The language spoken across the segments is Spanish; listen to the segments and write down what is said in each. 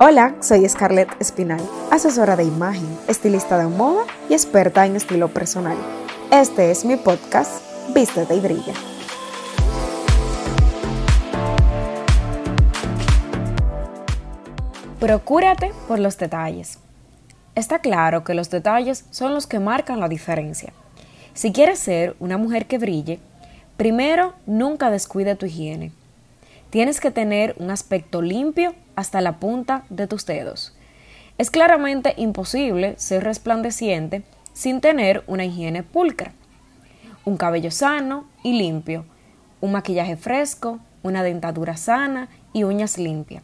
Hola, soy Scarlett Espinal, asesora de imagen, estilista de moda y experta en estilo personal. Este es mi podcast, Vístete y Brilla. Procúrate por los detalles. Está claro que los detalles son los que marcan la diferencia. Si quieres ser una mujer que brille, primero nunca descuide tu higiene. Tienes que tener un aspecto limpio hasta la punta de tus dedos. Es claramente imposible ser resplandeciente sin tener una higiene pulcra. Un cabello sano y limpio, un maquillaje fresco, una dentadura sana y uñas limpias.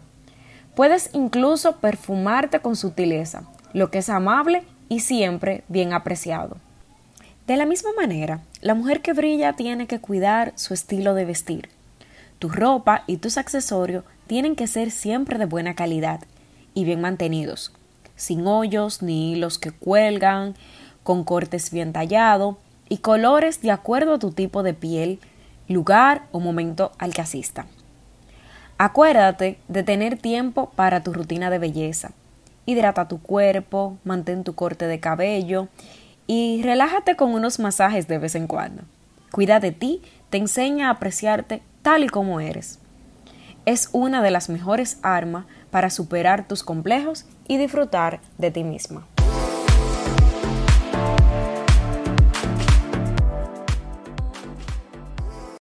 Puedes incluso perfumarte con sutileza, lo que es amable y siempre bien apreciado. De la misma manera, la mujer que brilla tiene que cuidar su estilo de vestir. Tu ropa y tus accesorios tienen que ser siempre de buena calidad y bien mantenidos, sin hoyos ni hilos que cuelgan, con cortes bien tallados y colores de acuerdo a tu tipo de piel, lugar o momento al que asista. Acuérdate de tener tiempo para tu rutina de belleza. Hidrata tu cuerpo, mantén tu corte de cabello y relájate con unos masajes de vez en cuando. Cuida de ti, te enseña a apreciarte tal y como eres. Es una de las mejores armas para superar tus complejos y disfrutar de ti misma.